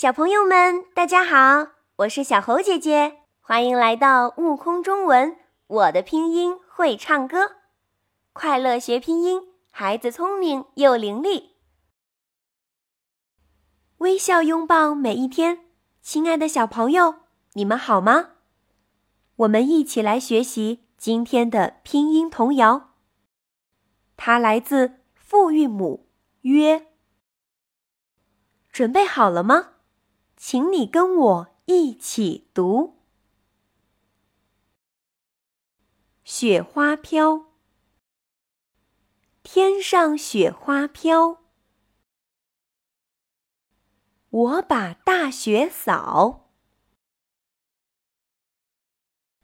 小朋友们，大家好，我是小猴姐姐，欢迎来到悟空中文。我的拼音会唱歌，快乐学拼音，孩子聪明又伶俐。微笑拥抱每一天，亲爱的小朋友，你们好吗？我们一起来学习今天的拼音童谣。它来自复韵母“约”，准备好了吗？请你跟我一起读：雪花飘，天上雪花飘，我把大雪扫，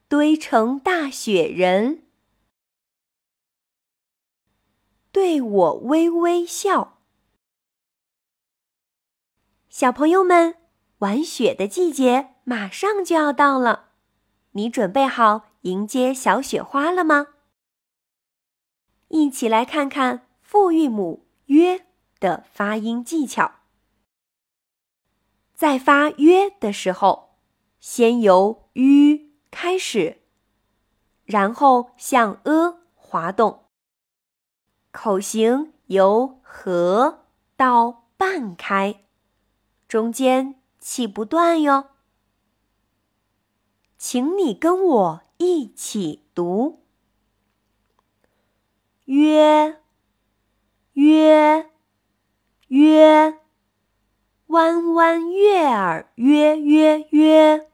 堆成大雪人，对我微微笑。小朋友们。玩雪的季节马上就要到了，你准备好迎接小雪花了吗？一起来看看复韵母“约”的发音技巧。在发“约”的时候，先由 “ü” 开始，然后向 “e” 滑动，口型由合到半开，中间。气不断哟，请你跟我一起读：约约约，弯弯月儿约约约。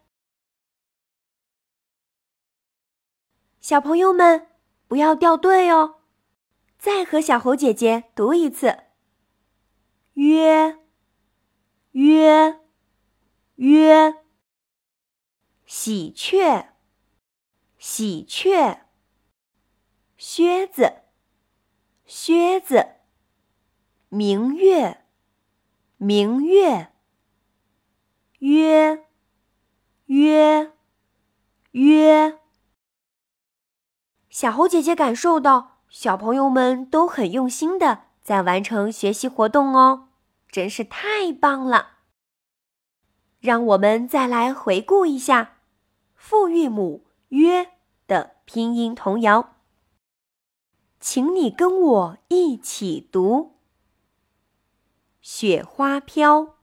小朋友们不要掉队哦，再和小猴姐姐读一次：约约。约，喜鹊，喜鹊，靴子，靴子，明月，明月，约，约，约。小猴姐姐感受到小朋友们都很用心的在完成学习活动哦，真是太棒了。让我们再来回顾一下复韵母“约”的拼音童谣，请你跟我一起读：雪花飘，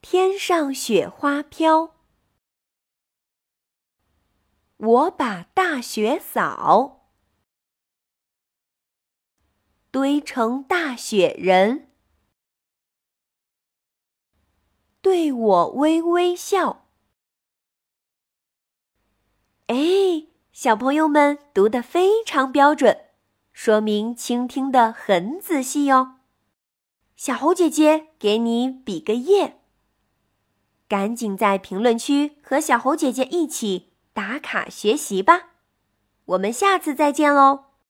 天上雪花飘，我把大雪扫，堆成大雪人。对我微微笑。哎，小朋友们读得非常标准，说明倾听的很仔细哦。小猴姐姐给你比个耶，赶紧在评论区和小猴姐姐一起打卡学习吧。我们下次再见喽。